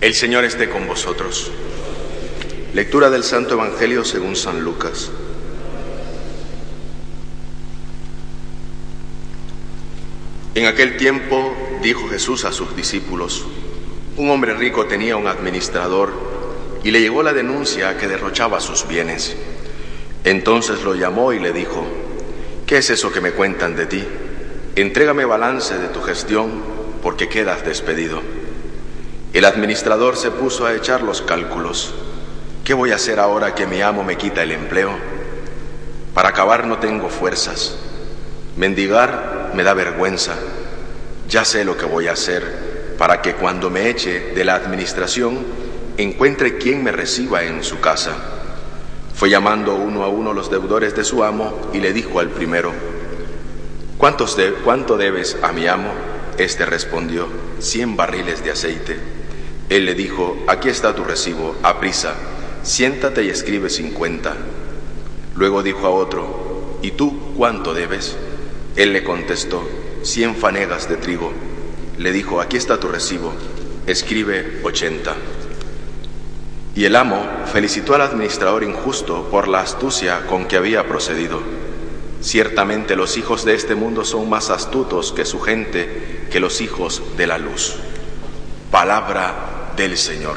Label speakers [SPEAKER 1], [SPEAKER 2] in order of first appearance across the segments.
[SPEAKER 1] El Señor esté con vosotros. Lectura del Santo Evangelio según San Lucas. En aquel tiempo dijo Jesús a sus discípulos, un hombre rico tenía un administrador y le llegó la denuncia que derrochaba sus bienes. Entonces lo llamó y le dijo, ¿qué es eso que me cuentan de ti? Entrégame balance de tu gestión porque quedas despedido. El administrador se puso a echar los cálculos. ¿Qué voy a hacer ahora que mi amo me quita el empleo? Para acabar no tengo fuerzas. Mendigar me da vergüenza. Ya sé lo que voy a hacer para que cuando me eche de la administración encuentre quien me reciba en su casa. Fue llamando uno a uno los deudores de su amo y le dijo al primero, ¿Cuántos de, ¿cuánto debes a mi amo? Este respondió, cien barriles de aceite. Él le dijo, aquí está tu recibo, aprisa, siéntate y escribe cincuenta. Luego dijo a otro, ¿y tú cuánto debes? Él le contestó, cien fanegas de trigo. Le dijo, aquí está tu recibo, escribe ochenta. Y el amo felicitó al administrador injusto por la astucia con que había procedido. Ciertamente los hijos de este mundo son más astutos que su gente, que los hijos de la luz. Palabra del Señor.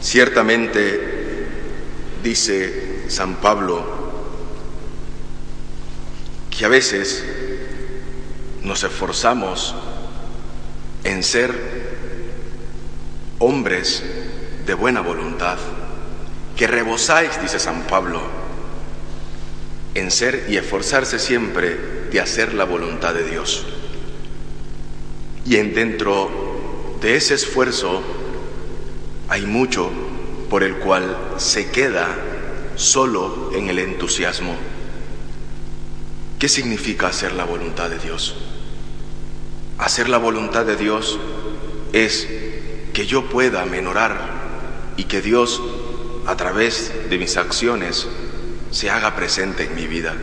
[SPEAKER 1] Ciertamente, dice San Pablo, que a veces nos esforzamos en ser hombres de buena voluntad, que rebosáis, dice San Pablo, en ser y esforzarse siempre de hacer la voluntad de Dios. Y en dentro de ese esfuerzo hay mucho por el cual se queda solo en el entusiasmo. ¿Qué significa hacer la voluntad de Dios? Hacer la voluntad de Dios es que yo pueda menorar y que Dios a través de mis acciones se haga presente en mi vida.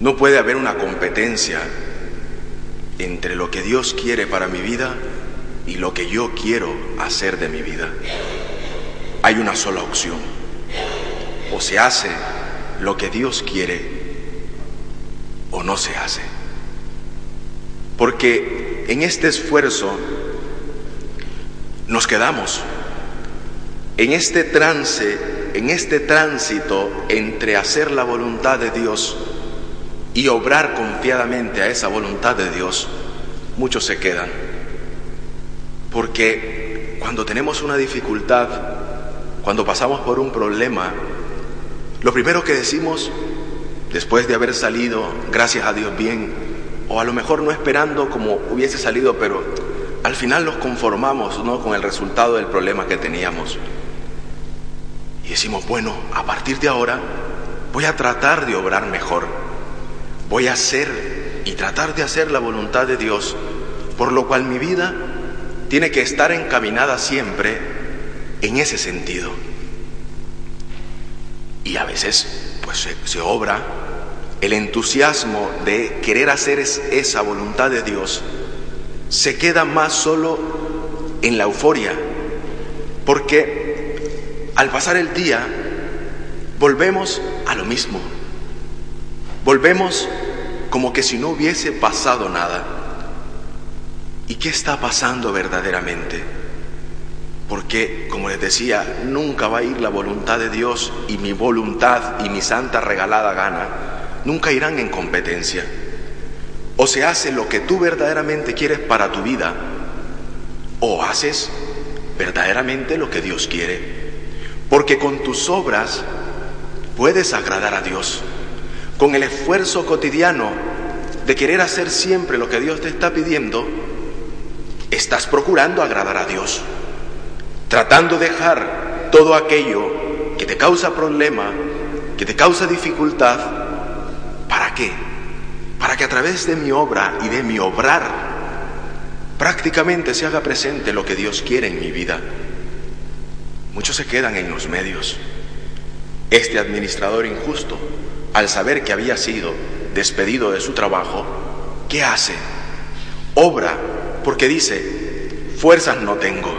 [SPEAKER 1] No puede haber una competencia entre lo que Dios quiere para mi vida y lo que yo quiero hacer de mi vida. Hay una sola opción. O se hace lo que Dios quiere o no se hace. Porque en este esfuerzo nos quedamos, en este trance, en este tránsito entre hacer la voluntad de Dios y obrar confiadamente a esa voluntad de Dios, muchos se quedan. Porque cuando tenemos una dificultad, cuando pasamos por un problema, lo primero que decimos, después de haber salido, gracias a Dios, bien, o a lo mejor no esperando como hubiese salido, pero al final nos conformamos ¿no? con el resultado del problema que teníamos. Y decimos, bueno, a partir de ahora voy a tratar de obrar mejor Voy a hacer y tratar de hacer la voluntad de Dios, por lo cual mi vida tiene que estar encaminada siempre en ese sentido. Y a veces, pues se, obra el entusiasmo de querer hacer esa voluntad de Dios, se queda más solo en la euforia, porque al pasar el día volvemos a lo mismo. Volvemos como que si no hubiese pasado nada. ¿Y qué está pasando verdaderamente? Porque, como les decía, nunca va a ir la voluntad de Dios y mi voluntad y mi santa regalada gana, nunca irán en competencia. O se hace lo que tú verdaderamente quieres para tu vida, o haces verdaderamente lo que Dios quiere. Porque con tus obras puedes agradar a Dios con el esfuerzo cotidiano de querer hacer siempre lo que Dios te está pidiendo, estás procurando agradar a Dios, tratando de dejar todo aquello que te causa problema, que te causa dificultad, ¿para qué? Para que a través de mi obra y de mi obrar prácticamente se haga presente lo que Dios quiere en mi vida. Muchos se quedan en los medios. Este administrador injusto al saber que había sido despedido de su trabajo, ¿qué hace? Obra porque dice, fuerzas no tengo,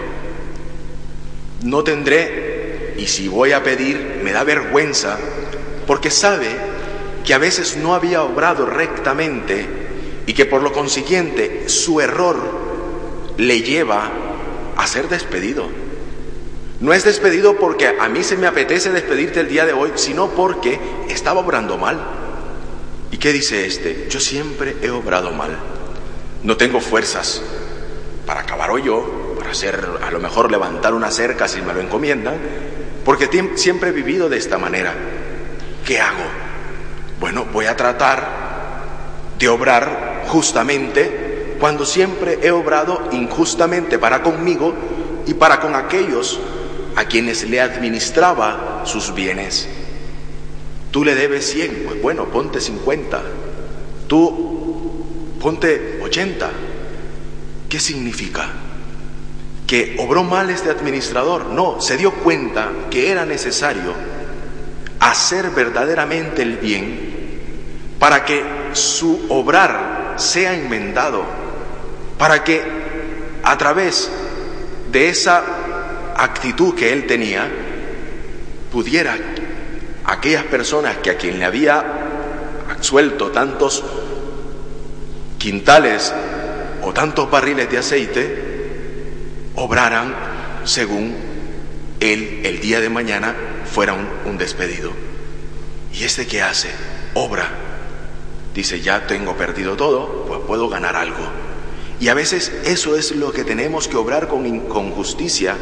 [SPEAKER 1] no tendré y si voy a pedir me da vergüenza porque sabe que a veces no había obrado rectamente y que por lo consiguiente su error le lleva a ser despedido. No es despedido porque a mí se me apetece despedirte el día de hoy, sino porque estaba obrando mal. ¿Y qué dice este? Yo siempre he obrado mal. No tengo fuerzas para acabar hoy yo, para hacer, a lo mejor levantar una cerca si me lo encomiendan, porque siempre he vivido de esta manera. ¿Qué hago? Bueno, voy a tratar de obrar justamente cuando siempre he obrado injustamente para conmigo y para con aquellos a quienes le administraba sus bienes. Tú le debes 100, pues bueno, ponte 50. Tú ponte 80. ¿Qué significa? ¿Que obró mal este administrador? No, se dio cuenta que era necesario hacer verdaderamente el bien para que su obrar sea enmendado, para que a través de esa actitud que él tenía, pudiera aquellas personas que a quien le había suelto tantos quintales o tantos barriles de aceite, obraran según él el día de mañana fuera un, un despedido. ¿Y este qué hace? Obra. Dice, ya tengo perdido todo, pues puedo ganar algo. Y a veces eso es lo que tenemos que obrar con, con justicia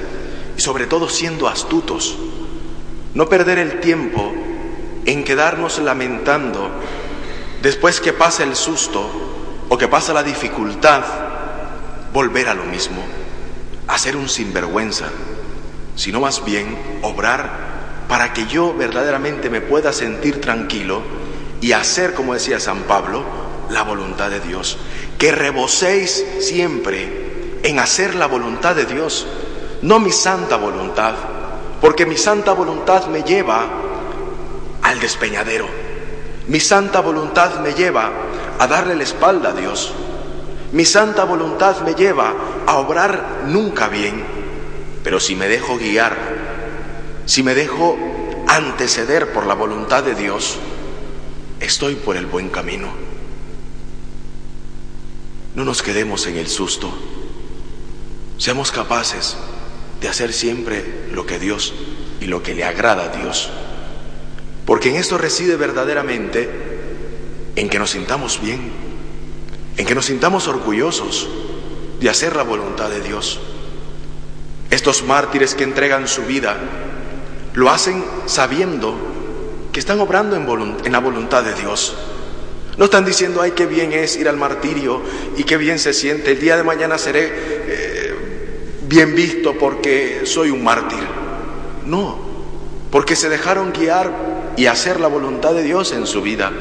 [SPEAKER 1] y sobre todo siendo astutos. No perder el tiempo en quedarnos lamentando después que pasa el susto o que pasa la dificultad, volver a lo mismo, a ser un sinvergüenza, sino más bien obrar para que yo verdaderamente me pueda sentir tranquilo y hacer, como decía San Pablo, la voluntad de Dios. Que reboséis siempre en hacer la voluntad de Dios no mi santa voluntad, porque mi santa voluntad me lleva al despeñadero. Mi santa voluntad me lleva a darle la espalda a Dios. Mi santa voluntad me lleva a obrar nunca bien. Pero si me dejo guiar, si me dejo anteceder por la voluntad de Dios, estoy por el buen camino. No nos quedemos en el susto. Seamos capaces de hacer siempre lo que Dios y lo que le agrada a Dios. Porque en esto reside verdaderamente en que nos sintamos bien, en que nos sintamos orgullosos de hacer la voluntad de Dios. Estos mártires que entregan su vida lo hacen sabiendo que están obrando en, la voluntad de Dios. No están diciendo, ay, qué bien es ir al martirio y qué bien se siente, el día de mañana seré eh, bien visto porque soy un mártir. No, porque se dejaron guiar y hacer la voluntad de Dios en su vida.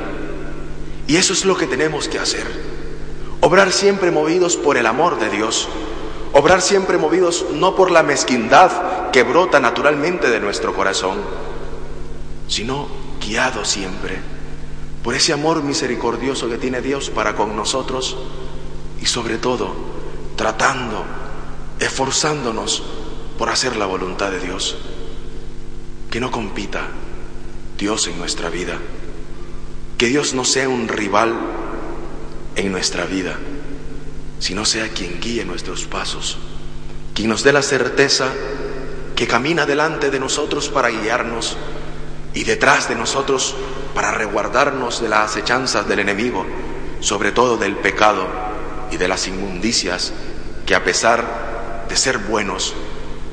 [SPEAKER 1] Y eso es lo que tenemos que hacer. Obrar siempre movidos por el amor de Dios. Obrar siempre movidos no por la mezquindad que brota naturalmente de nuestro corazón, sino guiados siempre por ese amor misericordioso que tiene Dios para con nosotros y sobre todo tratando esforzándonos por hacer la voluntad de Dios. Que no compita Dios en nuestra vida. Que Dios no sea un rival en nuestra vida, sino sea quien guíe nuestros pasos, quien nos dé la certeza que camina delante de nosotros para guiarnos y detrás de nosotros para resguardarnos de las acechanzas del enemigo, sobre todo del pecado y de las inmundicias que a pesar de ser buenos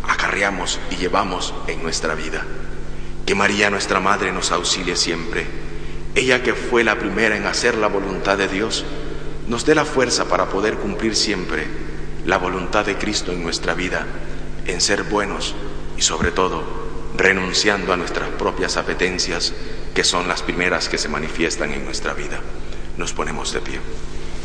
[SPEAKER 1] acarreamos y llevamos en nuestra vida. Que María nuestra Madre nos auxilie siempre. Ella que fue la primera en hacer la voluntad de Dios, nos dé la fuerza para poder cumplir siempre la voluntad de Cristo en nuestra vida, en ser buenos y sobre todo renunciando a nuestras propias apetencias, que son las primeras que se manifiestan en nuestra vida. Nos ponemos de pie.